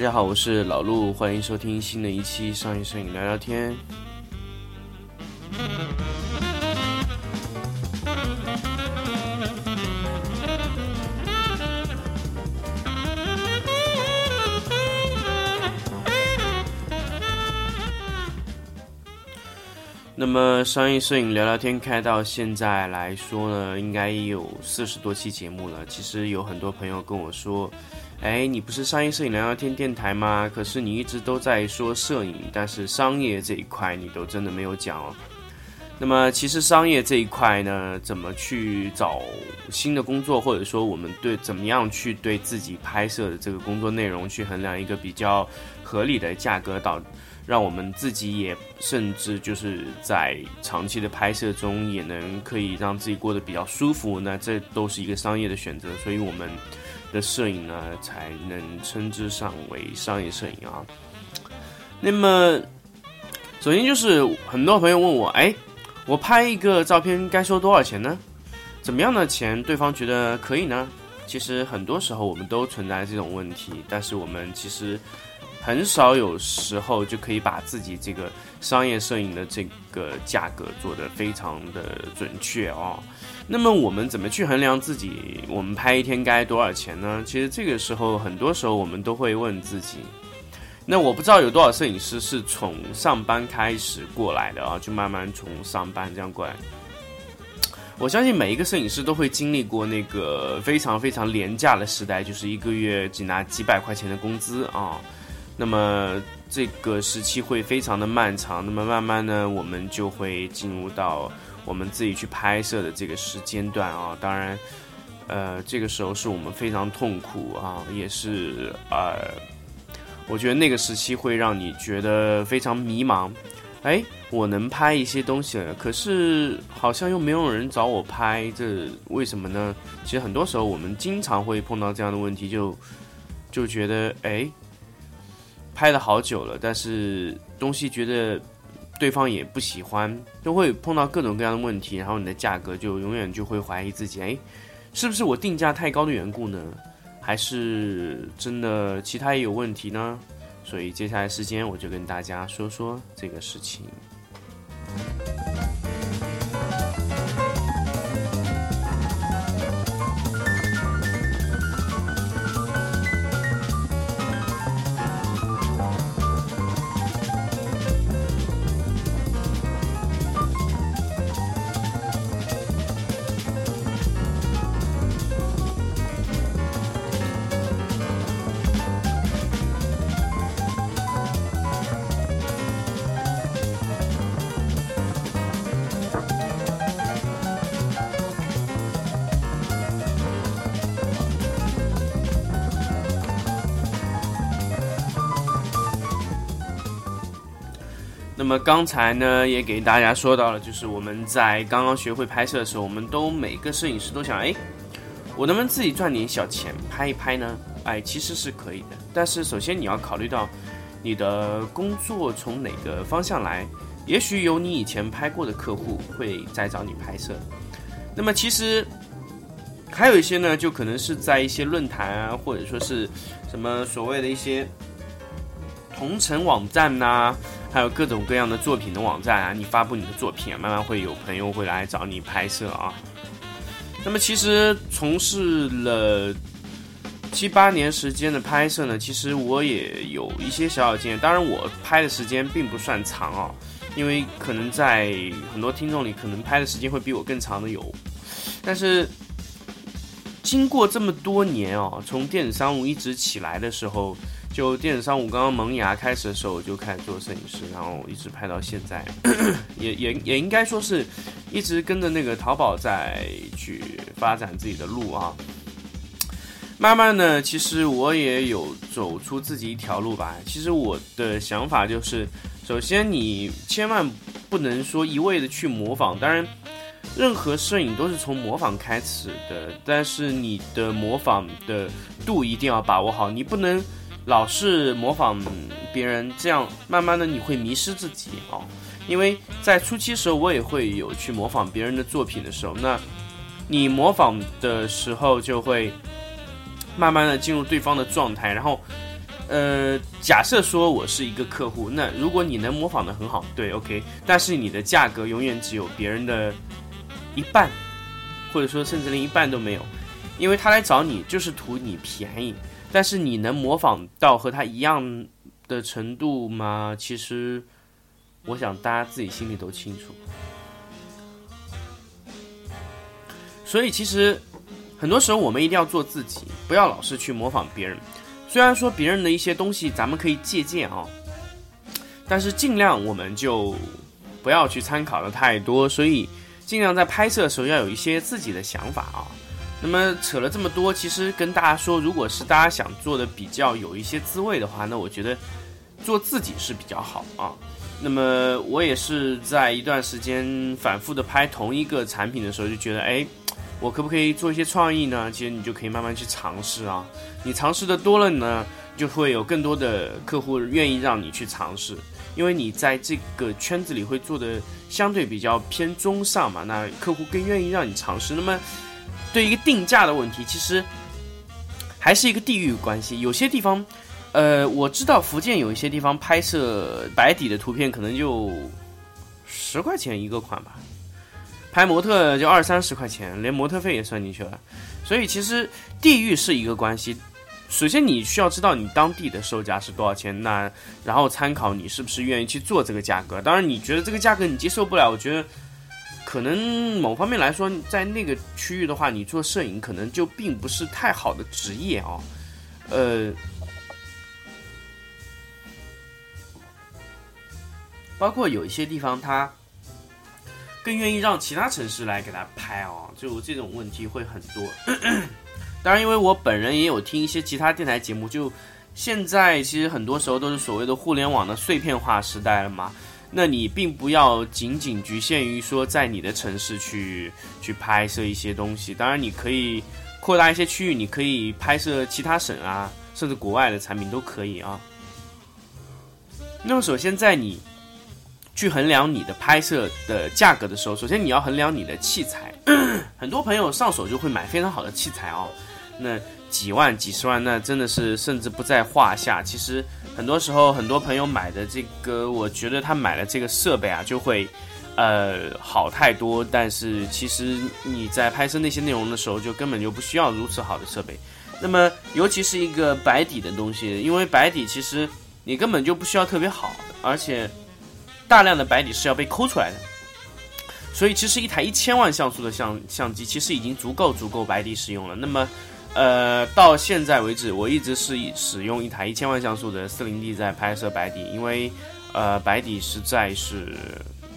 大家好，我是老陆，欢迎收听新的一期商业摄影聊聊天。那么商业摄影聊聊天开到现在来说呢，应该有四十多期节目了。其实有很多朋友跟我说，哎，你不是商业摄影聊聊天电台吗？可是你一直都在说摄影，但是商业这一块你都真的没有讲哦。那么其实商业这一块呢，怎么去找新的工作，或者说我们对怎么样去对自己拍摄的这个工作内容去衡量一个比较合理的价格导。让我们自己也甚至就是在长期的拍摄中也能可以让自己过得比较舒服，那这都是一个商业的选择，所以我们的摄影呢才能称之上为商业摄影啊。那么，首先就是很多朋友问我，哎，我拍一个照片该收多少钱呢？怎么样的钱对方觉得可以呢？其实很多时候我们都存在这种问题，但是我们其实。很少有时候就可以把自己这个商业摄影的这个价格做得非常的准确哦。那么我们怎么去衡量自己？我们拍一天该多少钱呢？其实这个时候，很多时候我们都会问自己。那我不知道有多少摄影师是从上班开始过来的啊，就慢慢从上班这样过来。我相信每一个摄影师都会经历过那个非常非常廉价的时代，就是一个月只拿几百块钱的工资啊。那么这个时期会非常的漫长，那么慢慢呢，我们就会进入到我们自己去拍摄的这个时间段啊。当然，呃，这个时候是我们非常痛苦啊，也是呃，我觉得那个时期会让你觉得非常迷茫。哎，我能拍一些东西了，可是好像又没有人找我拍，这为什么呢？其实很多时候我们经常会碰到这样的问题，就就觉得哎。拍了好久了，但是东西觉得对方也不喜欢，就会碰到各种各样的问题，然后你的价格就永远就会怀疑自己，哎，是不是我定价太高的缘故呢？还是真的其他也有问题呢？所以接下来时间我就跟大家说说这个事情。那么刚才呢，也给大家说到了，就是我们在刚刚学会拍摄的时候，我们都每个摄影师都想，哎，我能不能自己赚点小钱拍一拍呢？哎，其实是可以的，但是首先你要考虑到你的工作从哪个方向来，也许有你以前拍过的客户会再找你拍摄，那么其实还有一些呢，就可能是在一些论坛啊，或者说是什么所谓的一些同城网站呐。还有各种各样的作品的网站啊，你发布你的作品，慢慢会有朋友会来找你拍摄啊。那么其实从事了七八年时间的拍摄呢，其实我也有一些小小经验。当然我拍的时间并不算长哦，因为可能在很多听众里，可能拍的时间会比我更长的有。但是经过这么多年哦，从电子商务一直起来的时候。就电子商务刚刚萌芽开始的时候，我就开始做摄影师，然后一直拍到现在，也也也应该说是一直跟着那个淘宝在去发展自己的路啊。慢慢的，其实我也有走出自己一条路吧。其实我的想法就是，首先你千万不能说一味的去模仿，当然任何摄影都是从模仿开始的，但是你的模仿的度一定要把握好，你不能。老是模仿别人，这样慢慢的你会迷失自己哦。因为在初期时候，我也会有去模仿别人的作品的时候，那你模仿的时候就会慢慢的进入对方的状态，然后，呃，假设说我是一个客户，那如果你能模仿的很好，对，OK，但是你的价格永远只有别人的一半，或者说甚至连一半都没有，因为他来找你就是图你便宜，但是你能模仿到和他一样的程度吗？其实，我想大家自己心里都清楚。所以其实很多时候我们一定要做自己，不要老是去模仿别人。虽然说别人的一些东西咱们可以借鉴啊，但是尽量我们就不要去参考的太多，所以尽量在拍摄的时候要有一些自己的想法啊。那么扯了这么多，其实跟大家说，如果是大家想做的比较有一些滋味的话，那我觉得做自己是比较好啊。那么我也是在一段时间反复的拍同一个产品的时候，就觉得哎。我可不可以做一些创意呢？其实你就可以慢慢去尝试啊。你尝试的多了呢，就会有更多的客户愿意让你去尝试，因为你在这个圈子里会做的相对比较偏中上嘛，那客户更愿意让你尝试。那么，对一个定价的问题，其实还是一个地域关系。有些地方，呃，我知道福建有一些地方拍摄白底的图片，可能就十块钱一个款吧。拍模特就二三十块钱，连模特费也算进去了，所以其实地域是一个关系。首先你需要知道你当地的售价是多少钱，那然后参考你是不是愿意去做这个价格。当然你觉得这个价格你接受不了，我觉得可能某方面来说，在那个区域的话，你做摄影可能就并不是太好的职业啊。呃，包括有一些地方它。更愿意让其他城市来给他拍哦，就这种问题会很多。当然，因为我本人也有听一些其他电台节目，就现在其实很多时候都是所谓的互联网的碎片化时代了嘛。那你并不要仅仅局限于说在你的城市去去拍摄一些东西，当然你可以扩大一些区域，你可以拍摄其他省啊，甚至国外的产品都可以啊。那么首先在你。去衡量你的拍摄的价格的时候，首先你要衡量你的器材。很多朋友上手就会买非常好的器材哦，那几万、几十万，那真的是甚至不在话下。其实很多时候，很多朋友买的这个，我觉得他买了这个设备啊，就会呃好太多。但是其实你在拍摄那些内容的时候，就根本就不需要如此好的设备。那么尤其是一个白底的东西，因为白底其实你根本就不需要特别好，而且。大量的白底是要被抠出来的，所以其实一台一千万像素的相相机其实已经足够足够白底使用了。那么，呃，到现在为止，我一直是使用一台一千万像素的四零 D 在拍摄白底，因为呃白底实在是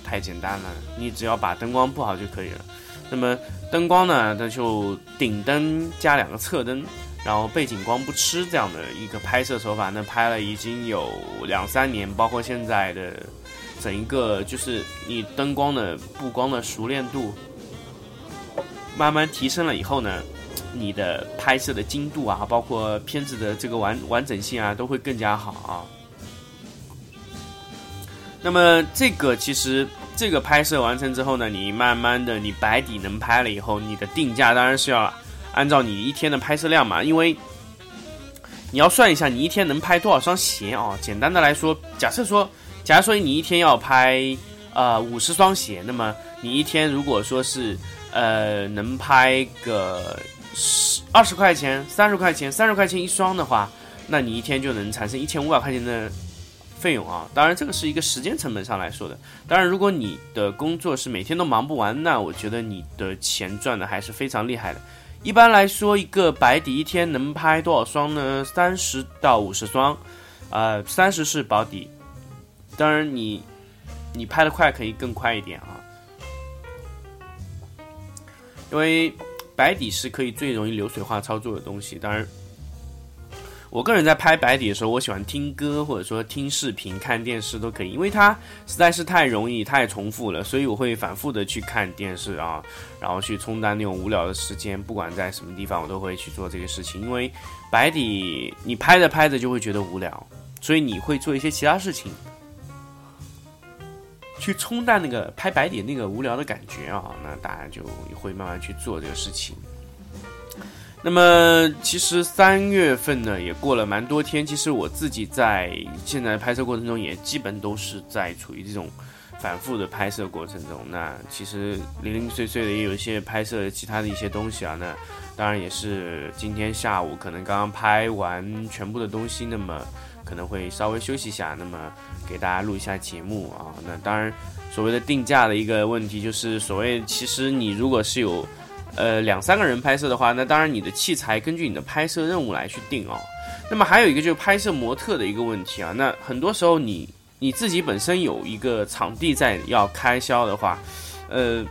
太简单了，你只要把灯光布好就可以了。那么灯光呢，那就顶灯加两个侧灯，然后背景光不吃这样的一个拍摄手法，那拍了已经有两三年，包括现在的。整一个就是你灯光的布光的熟练度慢慢提升了以后呢，你的拍摄的精度啊，包括片子的这个完完整性啊，都会更加好啊。那么这个其实这个拍摄完成之后呢，你慢慢的你白底能拍了以后，你的定价当然是要按照你一天的拍摄量嘛，因为你要算一下你一天能拍多少双鞋啊。简单的来说，假设说。假如说你一天要拍呃五十双鞋，那么你一天如果说是呃能拍个十二十块钱、三十块钱、三十块钱一双的话，那你一天就能产生一千五百块钱的费用啊！当然，这个是一个时间成本上来说的。当然，如果你的工作是每天都忙不完，那我觉得你的钱赚的还是非常厉害的。一般来说，一个白底一天能拍多少双呢？三十到五十双，呃，三十是保底。当然，你你拍的快可以更快一点啊，因为白底是可以最容易流水化操作的东西。当然，我个人在拍白底的时候，我喜欢听歌或者说听视频、看电视都可以，因为它实在是太容易、太重复了，所以我会反复的去看电视啊，然后去冲淡那种无聊的时间。不管在什么地方，我都会去做这个事情。因为白底你拍着拍着就会觉得无聊，所以你会做一些其他事情。去冲淡那个拍白底那个无聊的感觉啊，那大家就会慢慢去做这个事情。那么其实三月份呢也过了蛮多天，其实我自己在现在拍摄过程中也基本都是在处于这种反复的拍摄过程中。那其实零零碎碎的也有一些拍摄其他的一些东西啊。那当然也是今天下午可能刚刚拍完全部的东西，那么可能会稍微休息一下，那么给大家录一下节目啊。那当然所谓的定价的一个问题就是所谓其实你如果是有。呃，两三个人拍摄的话，那当然你的器材根据你的拍摄任务来去定哦。那么还有一个就是拍摄模特的一个问题啊。那很多时候你你自己本身有一个场地在要开销的话，呃，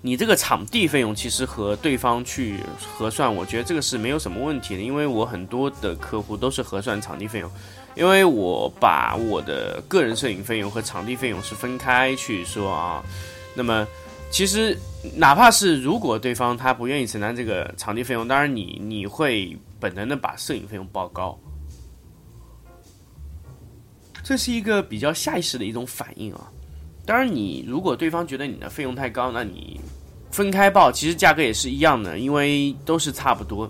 你这个场地费用其实和对方去核算，我觉得这个是没有什么问题的。因为我很多的客户都是核算场地费用，因为我把我的个人摄影费用和场地费用是分开去说啊。那么其实。哪怕是如果对方他不愿意承担这个场地费用，当然你你会本能的把摄影费用报高，这是一个比较下意识的一种反应啊。当然你如果对方觉得你的费用太高，那你分开报，其实价格也是一样的，因为都是差不多。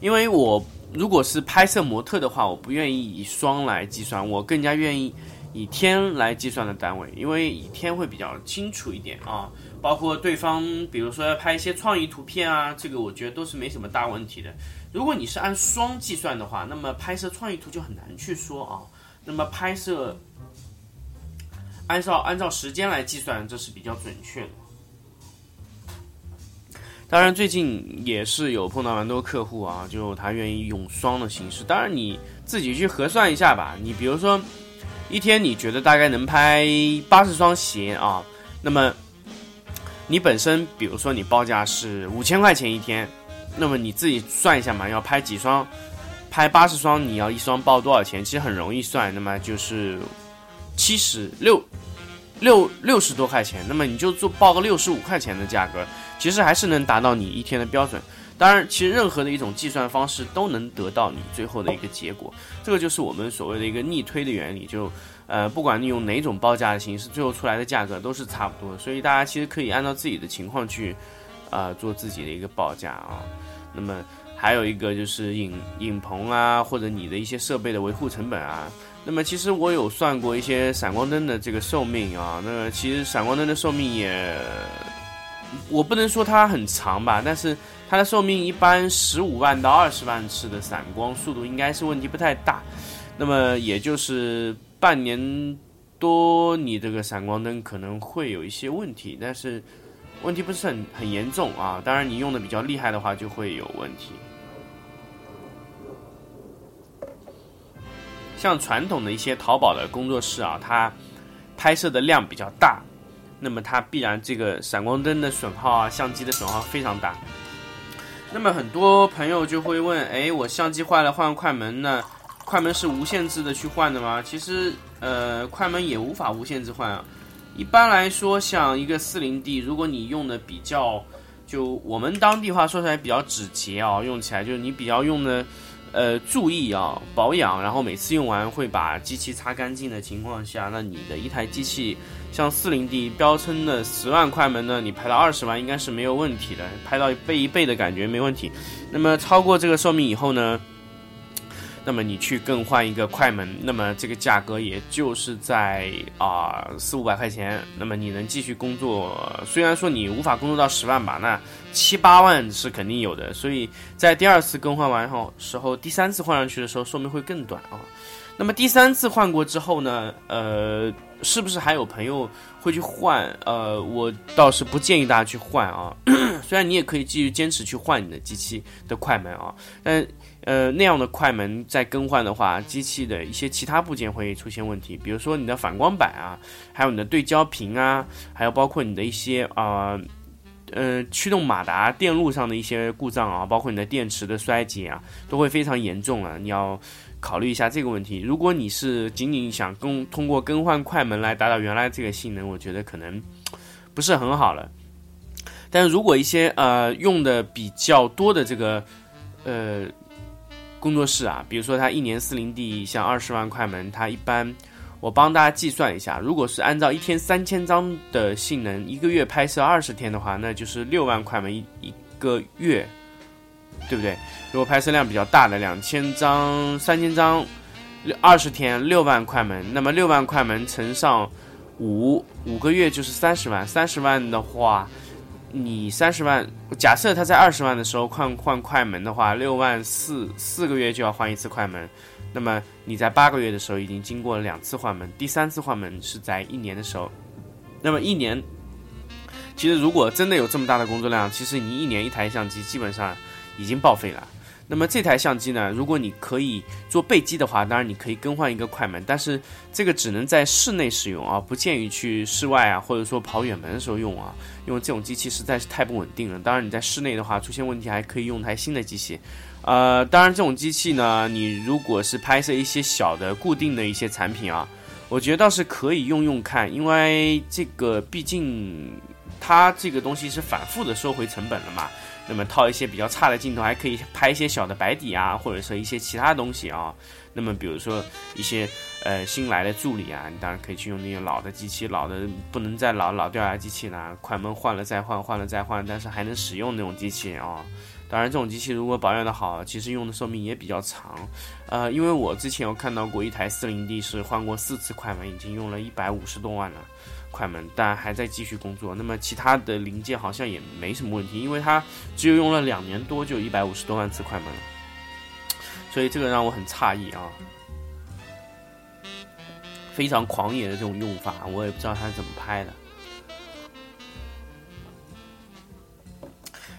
因为我如果是拍摄模特的话，我不愿意以双来计算，我更加愿意以天来计算的单位，因为以天会比较清楚一点啊。包括对方，比如说要拍一些创意图片啊，这个我觉得都是没什么大问题的。如果你是按双计算的话，那么拍摄创意图就很难去说啊。那么拍摄按照按照时间来计算，这是比较准确的。当然，最近也是有碰到蛮多客户啊，就他愿意用双的形式。当然，你自己去核算一下吧。你比如说，一天你觉得大概能拍八十双鞋啊，那么。你本身，比如说你报价是五千块钱一天，那么你自己算一下嘛，要拍几双，拍八十双，你要一双报多少钱？其实很容易算，那么就是七十六六六十多块钱，那么你就做报个六十五块钱的价格，其实还是能达到你一天的标准。当然，其实任何的一种计算方式都能得到你最后的一个结果，这个就是我们所谓的一个逆推的原理，就。呃，不管你用哪种报价的形式，最后出来的价格都是差不多的，所以大家其实可以按照自己的情况去，呃，做自己的一个报价啊。那么还有一个就是影影棚啊，或者你的一些设备的维护成本啊。那么其实我有算过一些闪光灯的这个寿命啊，那其实闪光灯的寿命也，我不能说它很长吧，但是它的寿命一般十五万到二十万次的闪光速度应该是问题不太大。那么也就是。半年多，你这个闪光灯可能会有一些问题，但是问题不是很很严重啊。当然，你用的比较厉害的话，就会有问题。像传统的一些淘宝的工作室啊，它拍摄的量比较大，那么它必然这个闪光灯的损耗啊，相机的损耗非常大。那么很多朋友就会问：哎，我相机坏了，换快门呢？快门是无限制的去换的吗？其实，呃，快门也无法无限制换啊。一般来说，像一个四零 D，如果你用的比较，就我们当地话说出来比较指节啊，用起来就是你比较用的，呃，注意啊，保养，然后每次用完会把机器擦干净的情况下，那你的一台机器像四零 D 标称的十万快门呢，你拍到二十万应该是没有问题的，拍到倍一倍的感觉没问题。那么超过这个寿命以后呢？那么你去更换一个快门，那么这个价格也就是在啊四五百块钱。那么你能继续工作，虽然说你无法工作到十万吧，那七八万是肯定有的。所以在第二次更换完后时候，第三次换上去的时候寿命会更短啊。那么第三次换过之后呢，呃，是不是还有朋友会去换？呃，我倒是不建议大家去换啊。虽然你也可以继续坚持去换你的机器的快门啊，但。呃，那样的快门在更换的话，机器的一些其他部件会出现问题，比如说你的反光板啊，还有你的对焦屏啊，还有包括你的一些啊，呃，驱动马达电路上的一些故障啊，包括你的电池的衰竭啊，都会非常严重啊。你要考虑一下这个问题。如果你是仅仅想更通过更换快门来达到原来这个性能，我觉得可能不是很好了。但如果一些呃用的比较多的这个呃。工作室啊，比如说它一年四零 D 像二十万快门，它一般我帮大家计算一下，如果是按照一天三千张的性能，一个月拍摄二十天的话，那就是六万块门一一个月，对不对？如果拍摄量比较大的，两千张、三千张，二十天六万块门，那么六万块门乘上五五个月就是三十万，三十万的话，你三十万，假设他在二十万的时候换换快门的话，六万四四个月就要换一次快门。那么你在八个月的时候已经经过了两次换门，第三次换门是在一年的时候。那么一年，其实如果真的有这么大的工作量，其实你一年一台相机基本上已经报废了。那么这台相机呢，如果你可以做备机的话，当然你可以更换一个快门，但是这个只能在室内使用啊，不建议去室外啊，或者说跑远门的时候用啊，因为这种机器实在是太不稳定了。当然你在室内的话出现问题，还可以用台新的机器。呃，当然，这种机器呢，你如果是拍摄一些小的固定的一些产品啊，我觉得倒是可以用用看，因为这个毕竟它这个东西是反复的收回成本了嘛。那么套一些比较差的镜头，还可以拍一些小的白底啊，或者说一些其他东西啊。那么比如说一些呃新来的助理啊，你当然可以去用那些老的机器，老的不能再老老掉牙机器了，快门换了再换，换了再换，但是还能使用那种机器啊。当然，这种机器如果保养的好，其实用的寿命也比较长。呃，因为我之前有看到过一台四零 D 是换过四次快门，已经用了一百五十多万了快门，但还在继续工作。那么其他的零件好像也没什么问题，因为它只有用了两年多就一百五十多万次快门了，所以这个让我很诧异啊，非常狂野的这种用法，我也不知道他是怎么拍的。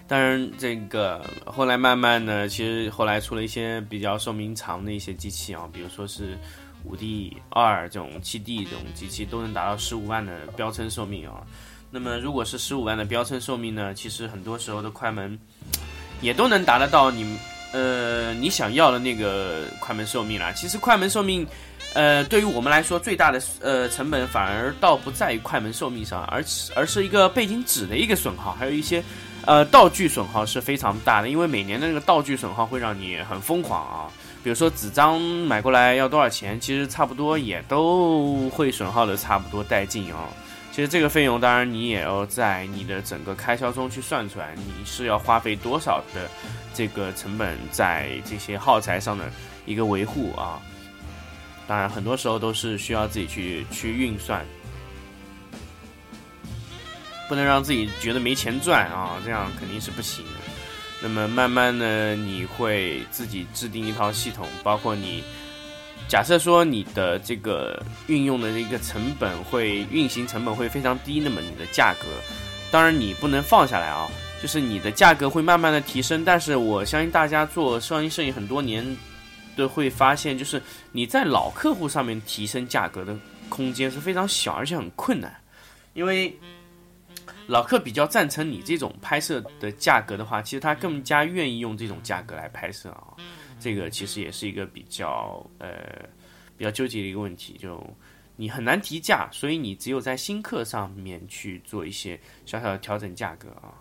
当然，这个后来慢慢的，其实后来出了一些比较寿命长的一些机器啊，比如说是五 D 二这种七 D 这种机器，都能达到十五万的标称寿命啊。那么如果是十五万的标称寿命呢，其实很多时候的快门也都能达得到你呃你想要的那个快门寿命啦。其实快门寿命，呃，对于我们来说最大的呃成本反而倒不在于快门寿命上，而而是一个背景纸的一个损耗，还有一些。呃，道具损耗是非常大的，因为每年的那个道具损耗会让你很疯狂啊。比如说纸张买过来要多少钱，其实差不多也都会损耗的差不多殆尽啊。其实这个费用当然你也要在你的整个开销中去算出来，你是要花费多少的这个成本在这些耗材上的一个维护啊。当然很多时候都是需要自己去去运算。不能让自己觉得没钱赚啊，这样肯定是不行的。那么慢慢呢，你会自己制定一套系统，包括你假设说你的这个运用的一个成本会运行成本会非常低，那么你的价格，当然你不能放下来啊，就是你的价格会慢慢的提升。但是我相信大家做商业摄影很多年都会发现，就是你在老客户上面提升价格的空间是非常小，而且很困难，因为。老客比较赞成你这种拍摄的价格的话，其实他更加愿意用这种价格来拍摄啊。这个其实也是一个比较呃比较纠结的一个问题，就你很难提价，所以你只有在新客上面去做一些小小的调整价格啊。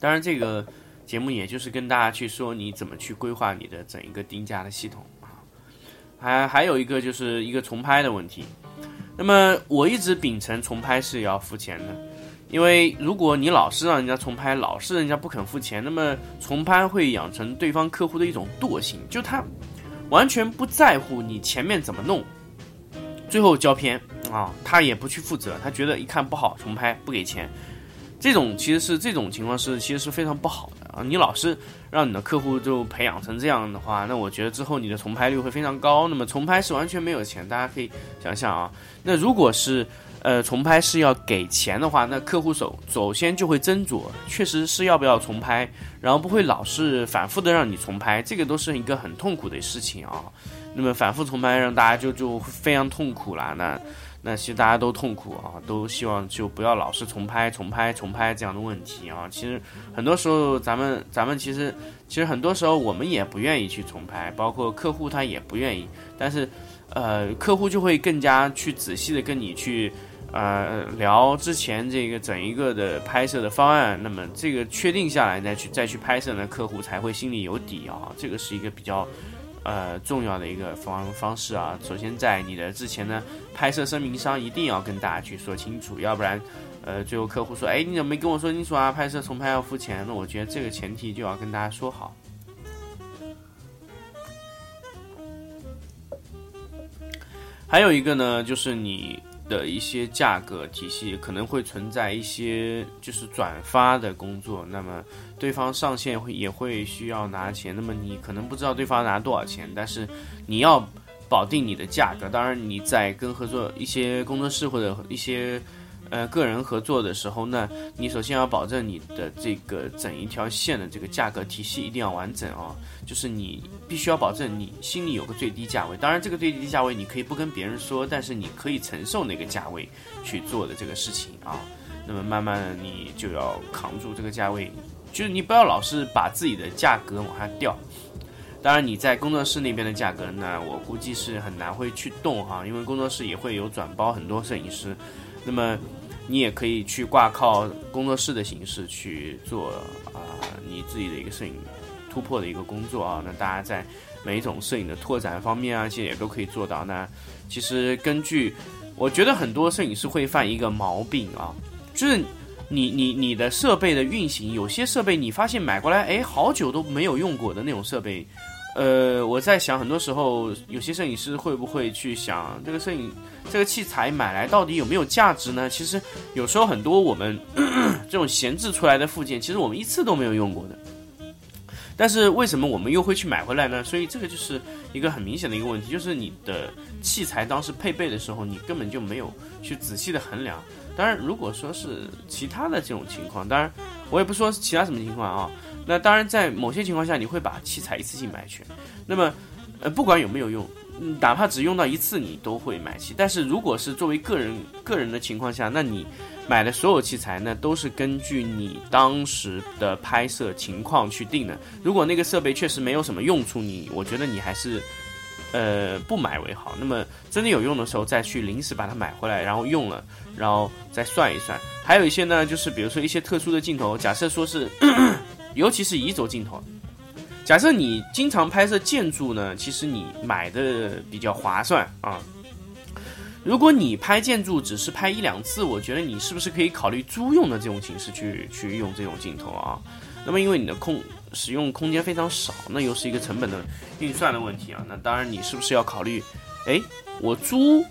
当然，这个节目也就是跟大家去说你怎么去规划你的整一个定价的系统啊。还还有一个就是一个重拍的问题。那么我一直秉承重拍是要付钱的，因为如果你老是让人家重拍，老是人家不肯付钱，那么重拍会养成对方客户的一种惰性，就他完全不在乎你前面怎么弄，最后胶片啊，他也不去负责，他觉得一看不好重拍不给钱，这种其实是这种情况是其实是非常不好的啊，你老是。让你的客户就培养成这样的话，那我觉得之后你的重拍率会非常高。那么重拍是完全没有钱，大家可以想想啊。那如果是呃重拍是要给钱的话，那客户首首先就会斟酌，确实是要不要重拍，然后不会老是反复的让你重拍，这个都是一个很痛苦的事情啊。那么反复重拍让大家就就非常痛苦了，那。那其实大家都痛苦啊，都希望就不要老是重拍、重拍、重拍这样的问题啊。其实很多时候，咱们咱们其实其实很多时候我们也不愿意去重拍，包括客户他也不愿意。但是，呃，客户就会更加去仔细的跟你去呃聊之前这个整一个的拍摄的方案。那么这个确定下来再去再去拍摄呢，客户才会心里有底啊。这个是一个比较呃重要的一个方方式啊。首先在你的之前呢，拍摄声明上一定要跟大家去说清楚，要不然，呃，最后客户说，哎，你怎么没跟我说清楚啊？拍摄重拍要付钱，那我觉得这个前提就要跟大家说好。还有一个呢，就是你的一些价格体系可能会存在一些就是转发的工作，那么对方上线会也会需要拿钱，那么你可能不知道对方拿多少钱，但是你要保定你的价格。当然你在跟合作一些工作室或者一些。呃，个人合作的时候呢，你首先要保证你的这个整一条线的这个价格体系一定要完整啊，就是你必须要保证你心里有个最低价位。当然，这个最低价位你可以不跟别人说，但是你可以承受那个价位去做的这个事情啊。那么慢慢的，你就要扛住这个价位，就是你不要老是把自己的价格往下掉。当然，你在工作室那边的价格呢，我估计是很难会去动哈，因为工作室也会有转包很多摄影师，那么。你也可以去挂靠工作室的形式去做啊，你自己的一个摄影突破的一个工作啊。那大家在每一种摄影的拓展方面啊，其实也都可以做到。那其实根据，我觉得很多摄影师会犯一个毛病啊，就是你你你的设备的运行，有些设备你发现买过来，哎，好久都没有用过的那种设备。呃，我在想，很多时候有些摄影师会不会去想，这个摄影这个器材买来到底有没有价值呢？其实有时候很多我们 这种闲置出来的附件，其实我们一次都没有用过的。但是为什么我们又会去买回来呢？所以这个就是一个很明显的一个问题，就是你的器材当时配备的时候，你根本就没有去仔细的衡量。当然，如果说是其他的这种情况，当然我也不说其他什么情况啊。那当然，在某些情况下，你会把器材一次性买全。那么，呃，不管有没有用，哪怕只用到一次，你都会买齐。但是，如果是作为个人个人的情况下，那你买的所有器材呢，都是根据你当时的拍摄情况去定的。如果那个设备确实没有什么用处，你我觉得你还是，呃，不买为好。那么，真的有用的时候再去临时把它买回来，然后用了，然后再算一算。还有一些呢，就是比如说一些特殊的镜头，假设说是。尤其是移轴镜头，假设你经常拍摄建筑呢，其实你买的比较划算啊。如果你拍建筑只是拍一两次，我觉得你是不是可以考虑租用的这种形式去去用这种镜头啊？那么因为你的空使用空间非常少，那又是一个成本的运算的问题啊。那当然你是不是要考虑，哎，我租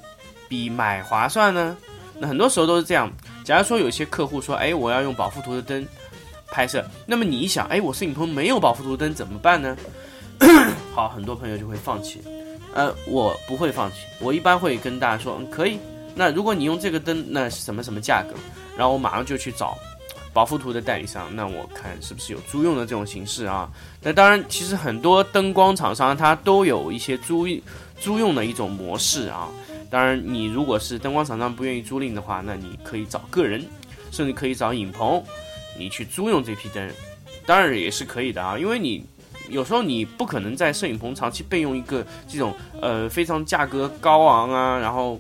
比买划算呢？那很多时候都是这样。假如说有些客户说，哎，我要用保护图的灯。拍摄，那么你一想，哎，我摄影棚没有保护图灯怎么办呢？好，很多朋友就会放弃。呃，我不会放弃，我一般会跟大家说，嗯，可以。那如果你用这个灯，那什么什么价格？然后我马上就去找保护图的代理商，那我看是不是有租用的这种形式啊？那当然，其实很多灯光厂商它都有一些租租用的一种模式啊。当然，你如果是灯光厂商不愿意租赁的话，那你可以找个人，甚至可以找影棚。你去租用这批灯，当然也是可以的啊，因为你有时候你不可能在摄影棚长期备用一个这种呃非常价格高昂啊，然后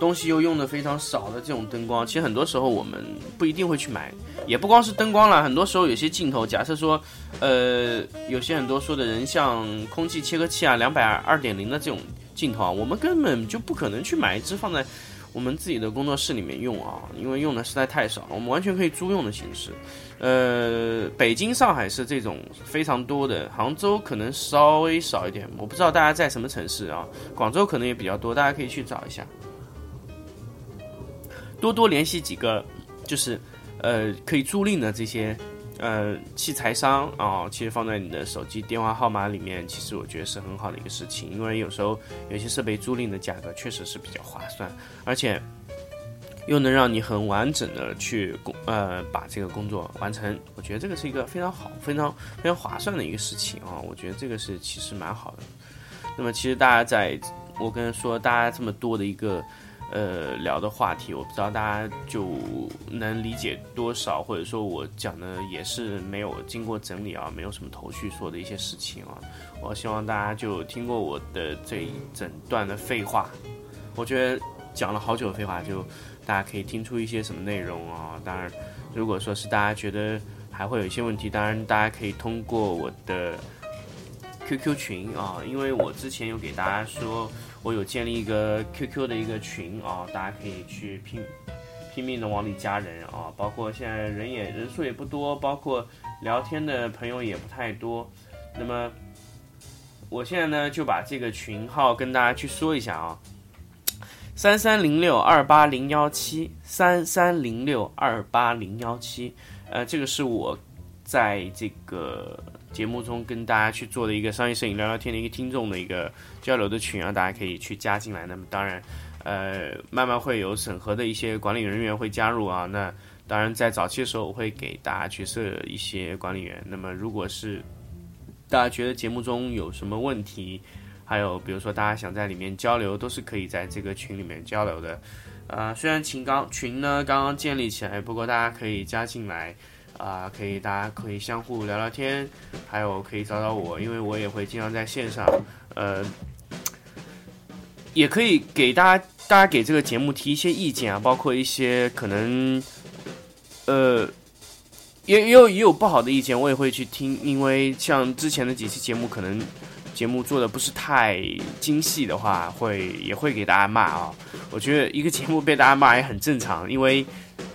东西又用的非常少的这种灯光。其实很多时候我们不一定会去买，也不光是灯光了，很多时候有些镜头，假设说呃有些很多说的人像空气切割器啊，两百二点零的这种镜头啊，我们根本就不可能去买一支放在。我们自己的工作室里面用啊，因为用的实在太少，我们完全可以租用的形式。呃，北京、上海是这种非常多的，杭州可能稍微少一点，我不知道大家在什么城市啊。广州可能也比较多，大家可以去找一下，多多联系几个，就是呃可以租赁的这些。呃，器材商啊，其实放在你的手机电话号码里面，其实我觉得是很好的一个事情，因为有时候有些设备租赁的价格确实是比较划算，而且又能让你很完整的去工呃把这个工作完成，我觉得这个是一个非常好、非常非常划算的一个事情啊，我觉得这个是其实蛮好的。那么其实大家在我跟说大家这么多的一个。呃，聊的话题我不知道大家就能理解多少，或者说我讲的也是没有经过整理啊，没有什么头绪说的一些事情啊。我希望大家就听过我的这一整段的废话，我觉得讲了好久的废话，就大家可以听出一些什么内容啊。当然，如果说是大家觉得还会有一些问题，当然大家可以通过我的 QQ 群啊，因为我之前有给大家说，我有建立一个 QQ 的一个群啊，大家可以去拼拼命的往里加人啊，包括现在人也人数也不多，包括聊天的朋友也不太多，那么我现在呢就把这个群号跟大家去说一下啊。三三零六二八零幺七，三三零六二八零幺七，呃，这个是我在这个节目中跟大家去做的一个商业摄影聊聊天的一个听众的一个交流的群啊，大家可以去加进来。那么当然，呃，慢慢会有审核的一些管理人员会加入啊。那当然，在早期的时候，我会给大家去设一些管理员。那么，如果是大家觉得节目中有什么问题，还有，比如说大家想在里面交流，都是可以在这个群里面交流的。呃，虽然群刚群呢刚刚建立起来，不过大家可以加进来，啊，可以大家可以相互聊聊天，还有可以找找我，因为我也会经常在线上。呃，也可以给大家大家给这个节目提一些意见啊，包括一些可能，呃，也也有也有不好的意见，我也会去听，因为像之前的几期节目可能。节目做的不是太精细的话，会也会给大家骂啊。我觉得一个节目被大家骂也很正常，因为，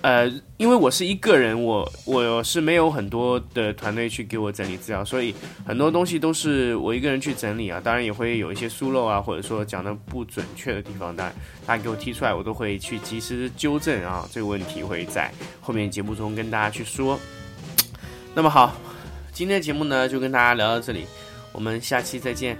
呃，因为我是一个人，我我是没有很多的团队去给我整理资料，所以很多东西都是我一个人去整理啊。当然也会有一些疏漏啊，或者说讲的不准确的地方，当然大家给我提出来，我都会去及时纠正啊。这个问题会在后面节目中跟大家去说。那么好，今天的节目呢就跟大家聊到这里。我们下期再见。